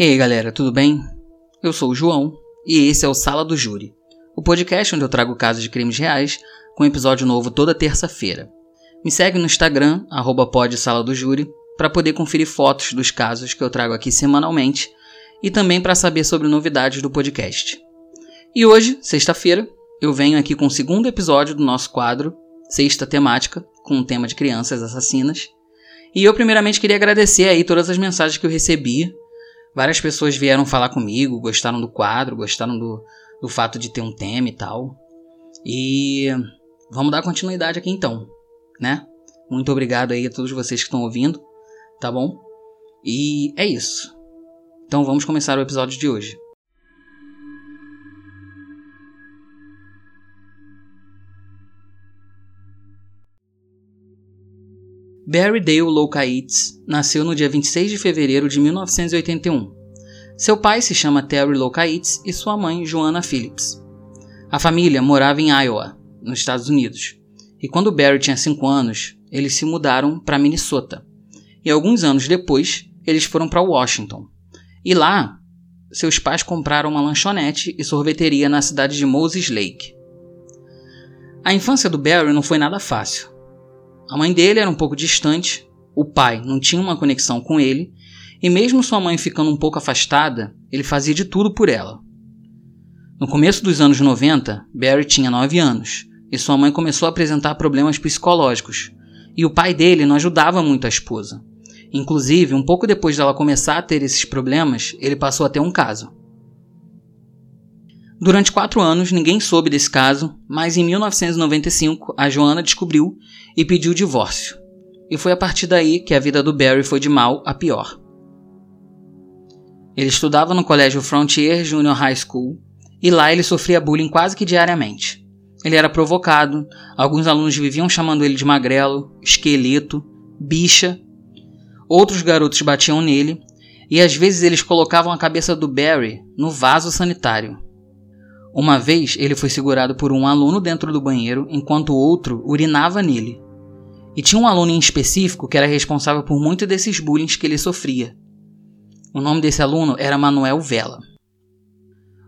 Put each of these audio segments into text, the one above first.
E aí galera, tudo bem? Eu sou o João e esse é o Sala do Júri, o podcast onde eu trago casos de crimes reais com episódio novo toda terça-feira. Me segue no Instagram, arroba do júri, para poder conferir fotos dos casos que eu trago aqui semanalmente e também para saber sobre novidades do podcast. E hoje, sexta-feira, eu venho aqui com o segundo episódio do nosso quadro, Sexta Temática, com o tema de crianças assassinas. E eu primeiramente queria agradecer aí todas as mensagens que eu recebi Várias pessoas vieram falar comigo, gostaram do quadro, gostaram do, do fato de ter um tema e tal. E vamos dar continuidade aqui então, né? Muito obrigado aí a todos vocês que estão ouvindo, tá bom? E é isso. Então vamos começar o episódio de hoje. Barry Dale Locaitz nasceu no dia 26 de fevereiro de 1981. Seu pai se chama Terry Locaitz e sua mãe Joanna Phillips. A família morava em Iowa, nos Estados Unidos, e quando Barry tinha 5 anos, eles se mudaram para Minnesota. E alguns anos depois, eles foram para Washington. E lá, seus pais compraram uma lanchonete e sorveteria na cidade de Moses Lake. A infância do Barry não foi nada fácil. A mãe dele era um pouco distante, o pai não tinha uma conexão com ele, e mesmo sua mãe ficando um pouco afastada, ele fazia de tudo por ela. No começo dos anos 90, Barry tinha 9 anos, e sua mãe começou a apresentar problemas psicológicos, e o pai dele não ajudava muito a esposa. Inclusive, um pouco depois dela começar a ter esses problemas, ele passou a ter um caso. Durante quatro anos, ninguém soube desse caso, mas em 1995 a Joana descobriu e pediu divórcio. E foi a partir daí que a vida do Barry foi de mal a pior. Ele estudava no colégio Frontier Junior High School e lá ele sofria bullying quase que diariamente. Ele era provocado, alguns alunos viviam chamando ele de magrelo, esqueleto, bicha. Outros garotos batiam nele e às vezes eles colocavam a cabeça do Barry no vaso sanitário. Uma vez ele foi segurado por um aluno dentro do banheiro enquanto outro urinava nele. E tinha um aluno em específico que era responsável por muito desses bullying que ele sofria. O nome desse aluno era Manuel Vela.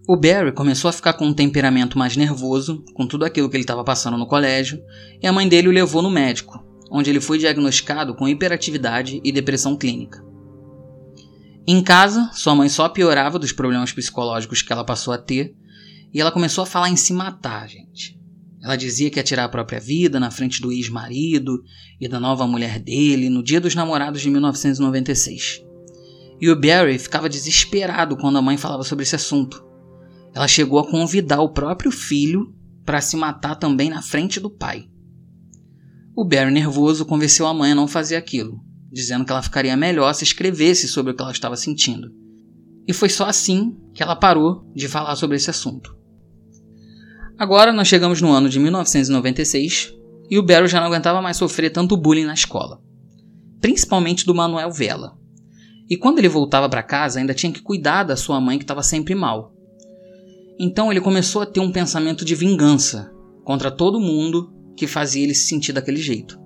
O Barry começou a ficar com um temperamento mais nervoso, com tudo aquilo que ele estava passando no colégio, e a mãe dele o levou no médico, onde ele foi diagnosticado com hiperatividade e depressão clínica. Em casa, sua mãe só piorava dos problemas psicológicos que ela passou a ter, e ela começou a falar em se matar, gente. Ela dizia que ia tirar a própria vida na frente do ex-marido e da nova mulher dele no dia dos namorados de 1996. E o Barry ficava desesperado quando a mãe falava sobre esse assunto. Ela chegou a convidar o próprio filho para se matar também na frente do pai. O Barry, nervoso, convenceu a mãe a não fazer aquilo, dizendo que ela ficaria melhor se escrevesse sobre o que ela estava sentindo. E foi só assim que ela parou de falar sobre esse assunto. Agora nós chegamos no ano de 1996 e o Barry já não aguentava mais sofrer tanto bullying na escola, principalmente do Manuel Vela. E quando ele voltava para casa, ainda tinha que cuidar da sua mãe que estava sempre mal. Então ele começou a ter um pensamento de vingança contra todo mundo que fazia ele se sentir daquele jeito.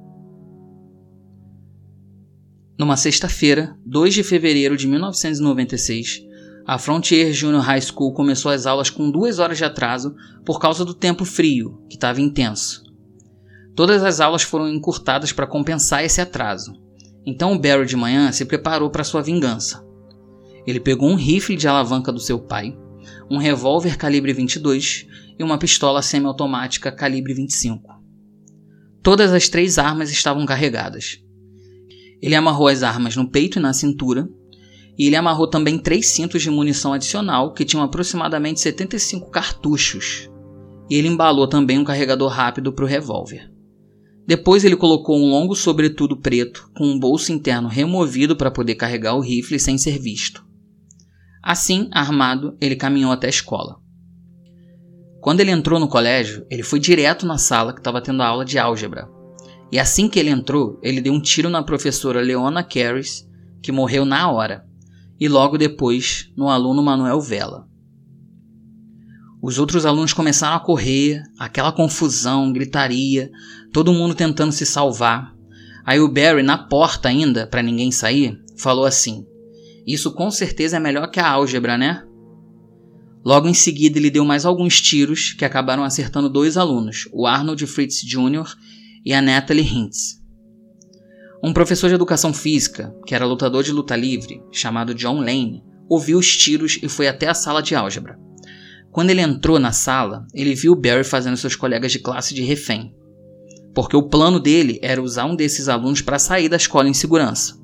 Numa sexta-feira, 2 de fevereiro de 1996, a Frontier Junior High School começou as aulas com duas horas de atraso por causa do tempo frio, que estava intenso. Todas as aulas foram encurtadas para compensar esse atraso. Então o Barry de manhã se preparou para sua vingança. Ele pegou um rifle de alavanca do seu pai, um revólver calibre 22 e uma pistola semiautomática calibre 25. Todas as três armas estavam carregadas. Ele amarrou as armas no peito e na cintura e ele amarrou também três cintos de munição adicional que tinham aproximadamente 75 cartuchos. E ele embalou também um carregador rápido para o revólver. Depois ele colocou um longo sobretudo preto com um bolso interno removido para poder carregar o rifle sem ser visto. Assim, armado, ele caminhou até a escola. Quando ele entrou no colégio, ele foi direto na sala que estava tendo aula de álgebra. E assim que ele entrou, ele deu um tiro na professora Leona Carris, que morreu na hora e logo depois no aluno Manuel Vela. Os outros alunos começaram a correr, aquela confusão, gritaria, todo mundo tentando se salvar. Aí o Barry, na porta ainda, para ninguém sair, falou assim: Isso com certeza é melhor que a álgebra, né? Logo em seguida, ele deu mais alguns tiros que acabaram acertando dois alunos, o Arnold Fritz Jr. e a Natalie Hintz. Um professor de educação física, que era lutador de luta livre, chamado John Lane, ouviu os tiros e foi até a sala de álgebra. Quando ele entrou na sala, ele viu Barry fazendo seus colegas de classe de refém, porque o plano dele era usar um desses alunos para sair da escola em segurança.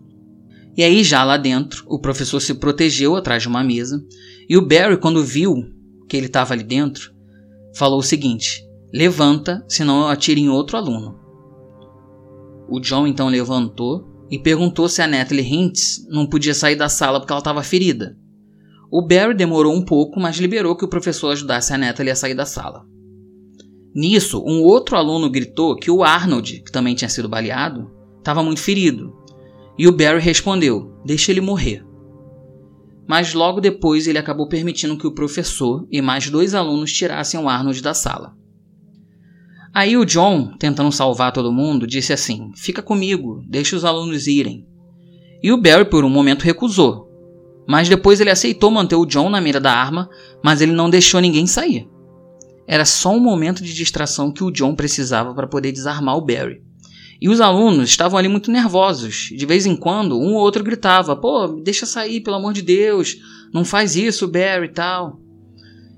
E aí, já lá dentro, o professor se protegeu atrás de uma mesa, e o Barry, quando viu que ele estava ali dentro, falou o seguinte: Levanta, senão eu atiro em outro aluno. O John então levantou e perguntou se a Natalie Hintz não podia sair da sala porque ela estava ferida. O Barry demorou um pouco, mas liberou que o professor ajudasse a Natalie a sair da sala. Nisso, um outro aluno gritou que o Arnold, que também tinha sido baleado, estava muito ferido. E o Barry respondeu: Deixa ele morrer. Mas logo depois ele acabou permitindo que o professor e mais dois alunos tirassem o Arnold da sala. Aí o John, tentando salvar todo mundo, disse assim: Fica comigo, deixa os alunos irem. E o Barry por um momento recusou. Mas depois ele aceitou manter o John na mira da arma, mas ele não deixou ninguém sair. Era só um momento de distração que o John precisava para poder desarmar o Barry. E os alunos estavam ali muito nervosos. De vez em quando, um ou outro gritava: Pô, deixa sair, pelo amor de Deus, não faz isso, Barry e tal.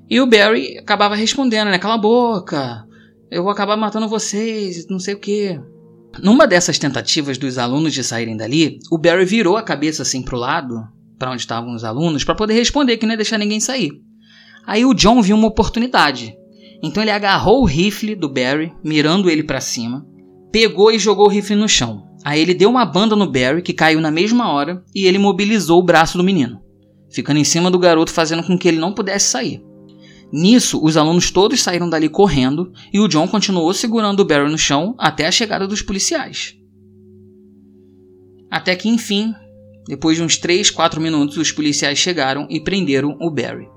E o Barry acabava respondendo, né? Cala a boca, eu vou acabar matando vocês, não sei o que. Numa dessas tentativas dos alunos de saírem dali, o Barry virou a cabeça assim pro lado, para onde estavam os alunos, para poder responder que não ia deixar ninguém sair. Aí o John viu uma oportunidade. Então ele agarrou o rifle do Barry, mirando ele para cima, pegou e jogou o rifle no chão. Aí ele deu uma banda no Barry, que caiu na mesma hora, e ele mobilizou o braço do menino, ficando em cima do garoto, fazendo com que ele não pudesse sair. Nisso, os alunos todos saíram dali correndo e o John continuou segurando o Barry no chão até a chegada dos policiais. Até que, enfim, depois de uns 3, 4 minutos, os policiais chegaram e prenderam o Barry.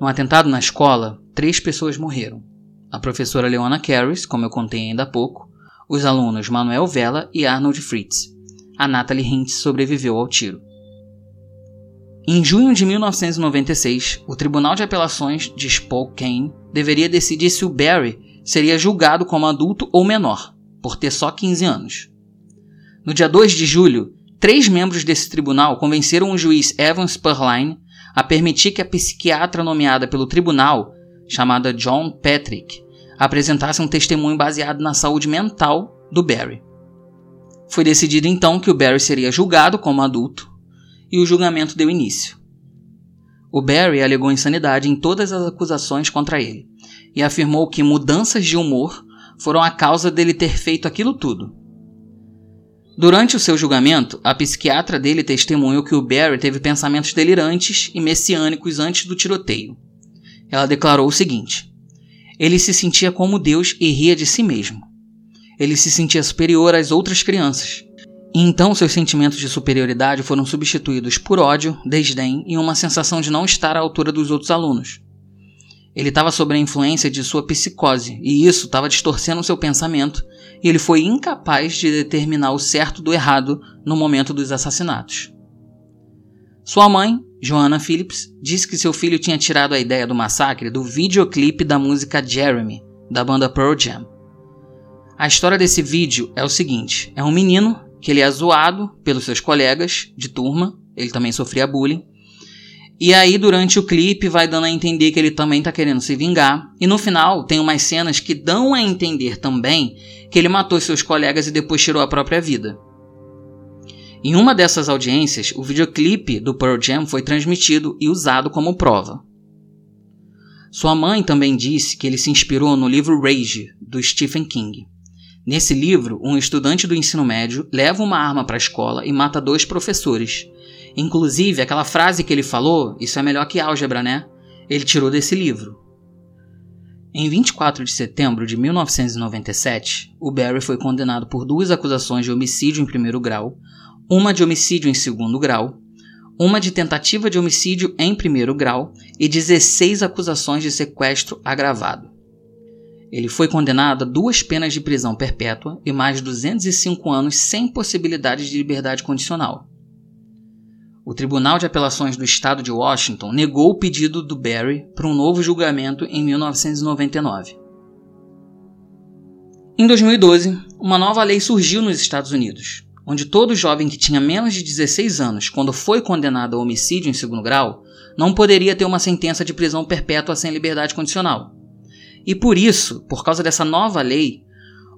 No atentado na escola, três pessoas morreram. A professora Leona Carris, como eu contei ainda há pouco, os alunos Manuel Vela e Arnold Fritz. A Natalie Hintz sobreviveu ao tiro. Em junho de 1996, o Tribunal de Apelações de Spokane deveria decidir se o Barry seria julgado como adulto ou menor, por ter só 15 anos. No dia 2 de julho, três membros desse tribunal convenceram o juiz Evan Spurline a permitir que a psiquiatra nomeada pelo tribunal, chamada John Patrick, apresentasse um testemunho baseado na saúde mental do Barry. Foi decidido então que o Barry seria julgado como adulto e o julgamento deu início. O Barry alegou insanidade em todas as acusações contra ele e afirmou que mudanças de humor foram a causa dele ter feito aquilo tudo. Durante o seu julgamento, a psiquiatra dele testemunhou que o Barry teve pensamentos delirantes e messiânicos antes do tiroteio. Ela declarou o seguinte: Ele se sentia como Deus e ria de si mesmo. Ele se sentia superior às outras crianças então seus sentimentos de superioridade foram substituídos por ódio, desdém e uma sensação de não estar à altura dos outros alunos. Ele estava sob a influência de sua psicose, e isso estava distorcendo seu pensamento, e ele foi incapaz de determinar o certo do errado no momento dos assassinatos. Sua mãe, Joanna Phillips, disse que seu filho tinha tirado a ideia do massacre do videoclipe da música Jeremy, da banda Pearl Jam. A história desse vídeo é o seguinte: é um menino que ele é zoado pelos seus colegas de turma, ele também sofria bullying. E aí, durante o clipe, vai dando a entender que ele também tá querendo se vingar. E no final, tem umas cenas que dão a entender também que ele matou seus colegas e depois tirou a própria vida. Em uma dessas audiências, o videoclipe do Pearl Jam foi transmitido e usado como prova. Sua mãe também disse que ele se inspirou no livro Rage, do Stephen King. Nesse livro, um estudante do ensino médio leva uma arma para a escola e mata dois professores. Inclusive, aquela frase que ele falou, isso é melhor que álgebra, né? Ele tirou desse livro. Em 24 de setembro de 1997, o Barry foi condenado por duas acusações de homicídio em primeiro grau, uma de homicídio em segundo grau, uma de tentativa de homicídio em primeiro grau e 16 acusações de sequestro agravado. Ele foi condenado a duas penas de prisão perpétua e mais 205 anos sem possibilidade de liberdade condicional. O Tribunal de Apelações do Estado de Washington negou o pedido do Barry para um novo julgamento em 1999. Em 2012, uma nova lei surgiu nos Estados Unidos, onde todo jovem que tinha menos de 16 anos quando foi condenado a homicídio em segundo grau não poderia ter uma sentença de prisão perpétua sem liberdade condicional. E por isso, por causa dessa nova lei,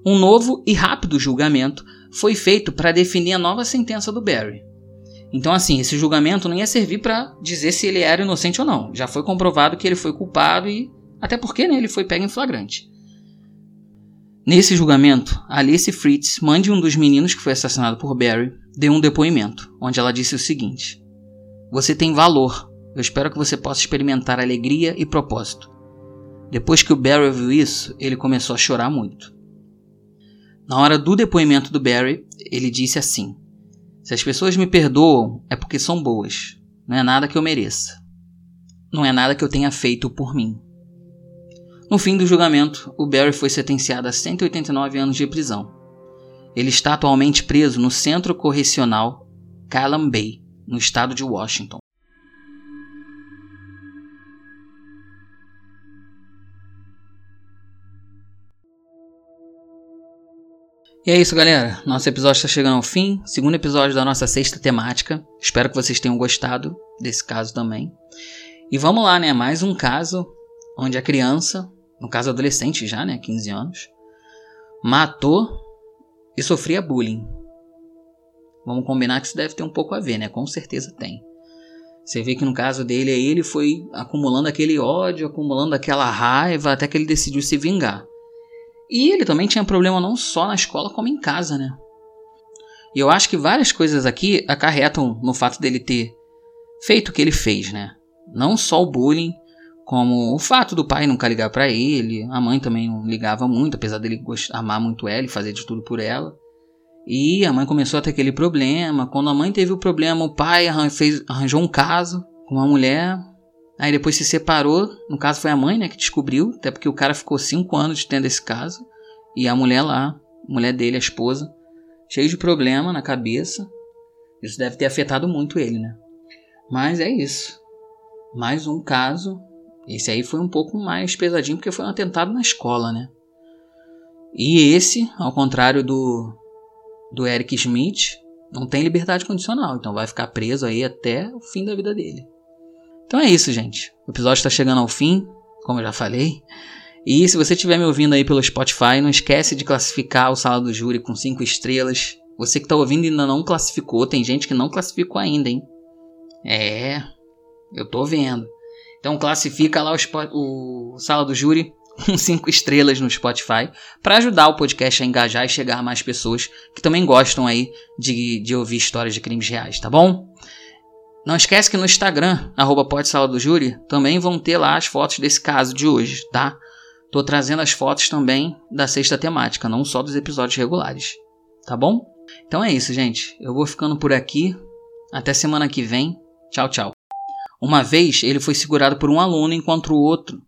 um novo e rápido julgamento foi feito para definir a nova sentença do Barry. Então, assim, esse julgamento não ia servir para dizer se ele era inocente ou não. Já foi comprovado que ele foi culpado e. Até porque né, ele foi pego em flagrante. Nesse julgamento, Alice Fritz, mãe de um dos meninos que foi assassinado por Barry, deu um depoimento, onde ela disse o seguinte: Você tem valor. Eu espero que você possa experimentar alegria e propósito. Depois que o Barry viu isso, ele começou a chorar muito. Na hora do depoimento do Barry, ele disse assim: Se as pessoas me perdoam, é porque são boas. Não é nada que eu mereça. Não é nada que eu tenha feito por mim. No fim do julgamento, o Barry foi sentenciado a 189 anos de prisão. Ele está atualmente preso no Centro Correcional Callam Bay, no estado de Washington. E é isso, galera. Nosso episódio está chegando ao fim. Segundo episódio da nossa sexta temática. Espero que vocês tenham gostado desse caso também. E vamos lá, né? Mais um caso onde a criança, no caso adolescente já, né? 15 anos, matou e sofria bullying. Vamos combinar que isso deve ter um pouco a ver, né? Com certeza tem. Você vê que no caso dele ele foi acumulando aquele ódio, acumulando aquela raiva até que ele decidiu se vingar. E ele também tinha problema não só na escola, como em casa, né? E eu acho que várias coisas aqui acarretam no fato dele ter feito o que ele fez, né? Não só o bullying, como o fato do pai nunca ligar para ele, a mãe também não ligava muito, apesar dele amar muito ela e fazer de tudo por ela. E a mãe começou a ter aquele problema. Quando a mãe teve o problema, o pai arranjou um caso com uma mulher Aí depois se separou, no caso foi a mãe, né, que descobriu, até porque o cara ficou cinco anos tendo esse caso. E a mulher lá, a mulher dele, a esposa, cheio de problema na cabeça. Isso deve ter afetado muito ele, né? Mas é isso. Mais um caso. Esse aí foi um pouco mais pesadinho porque foi um atentado na escola, né? E esse, ao contrário do do Eric Schmidt, não tem liberdade condicional, então vai ficar preso aí até o fim da vida dele. Então é isso, gente. O episódio está chegando ao fim, como eu já falei. E se você estiver me ouvindo aí pelo Spotify, não esquece de classificar o Sala do Júri com 5 estrelas. Você que está ouvindo ainda não classificou, tem gente que não classificou ainda, hein? É, eu tô vendo. Então classifica lá o, o Sala do Júri com 5 estrelas no Spotify para ajudar o podcast a engajar e chegar a mais pessoas que também gostam aí de, de ouvir histórias de crimes reais, tá bom? Não esquece que no Instagram, arroba do Júri, também vão ter lá as fotos desse caso de hoje, tá? Tô trazendo as fotos também da sexta temática, não só dos episódios regulares, tá bom? Então é isso, gente. Eu vou ficando por aqui. Até semana que vem. Tchau, tchau. Uma vez ele foi segurado por um aluno enquanto o outro.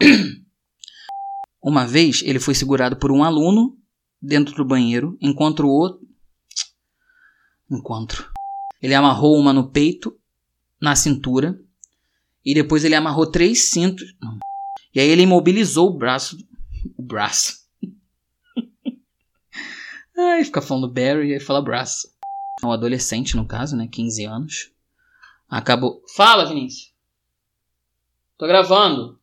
Uma vez ele foi segurado por um aluno dentro do banheiro, enquanto o outro. Encontro. Ele amarrou uma no peito, na cintura, e depois ele amarrou três cintos. E aí ele imobilizou o braço. O braço. Ai, fica falando Barry e aí fala braço. Um adolescente, no caso, né? 15 anos. Acabou. Fala, Vinícius. Tô gravando.